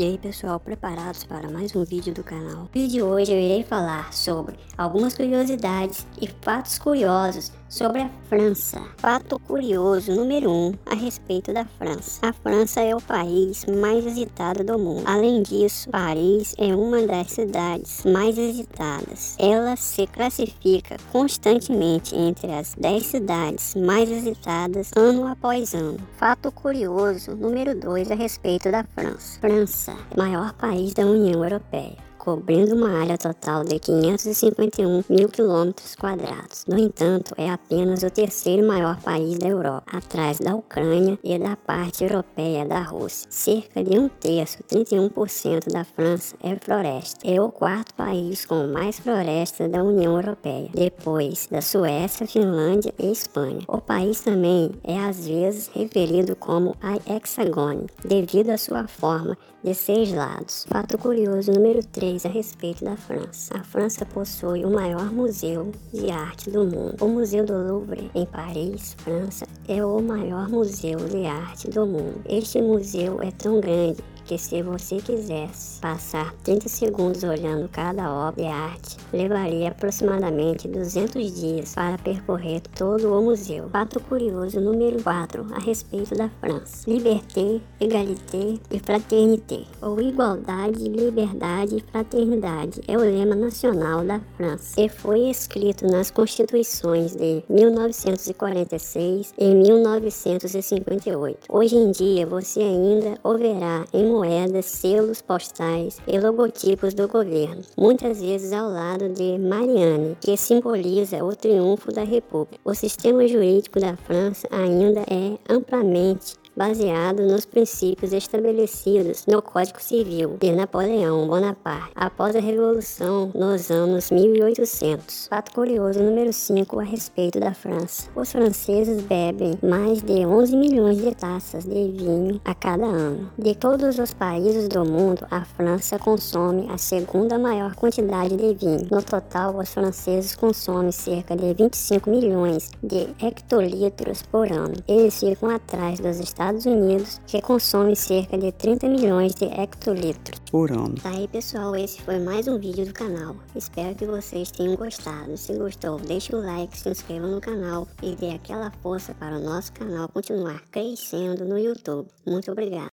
E aí pessoal, preparados para mais um vídeo do canal? No vídeo de hoje eu irei falar sobre algumas curiosidades e fatos curiosos sobre a França. Fato curioso número 1 um, a respeito da França. A França é o país mais visitado do mundo. Além disso, Paris é uma das cidades mais visitadas. Ela se classifica constantemente entre as 10 cidades mais visitadas ano após ano. Fato curioso número 2 a respeito da França. França, maior país da União Europeia cobrindo uma área total de 551 mil quilômetros quadrados. No entanto, é apenas o terceiro maior país da Europa, atrás da Ucrânia e da parte europeia da Rússia. Cerca de um terço, 31% da França é floresta. É o quarto país com mais floresta da União Europeia, depois da Suécia, Finlândia e Espanha. O país também é às vezes referido como a hexagone, devido à sua forma de seis lados. Fato curioso número 3 a respeito da França. A França possui o maior museu de arte do mundo. O Museu do Louvre, em Paris, França, é o maior museu de arte do mundo. Este museu é tão grande que se você quisesse passar 30 segundos olhando cada obra de arte, levaria aproximadamente 200 dias para percorrer todo o museu. Fato curioso número 4 a respeito da França. Liberté, égalité e fraternité. Ou igualdade, liberdade e fraternidade é o lema nacional da França e foi escrito nas constituições de 1946 e 1958. Hoje em dia você ainda o verá em moedas, selos postais e logotipos do governo, muitas vezes ao lado de Marianne, que simboliza o triunfo da República. O sistema jurídico da França ainda é amplamente baseado nos princípios estabelecidos no Código Civil de Napoleão Bonaparte após a Revolução nos anos 1800. Fato curioso número 5 a respeito da França. Os franceses bebem mais de 11 milhões de taças de vinho a cada ano. De todos os países do mundo, a França consome a segunda maior quantidade de vinho. No total, os franceses consomem cerca de 25 milhões de hectolitros por ano. Eles ficam atrás dos Estados Estados Unidos, que consome cerca de 30 milhões de hectolitros por ano. Tá aí pessoal, esse foi mais um vídeo do canal. Espero que vocês tenham gostado. Se gostou, deixe o like, se inscreva no canal e dê aquela força para o nosso canal continuar crescendo no YouTube. Muito obrigado.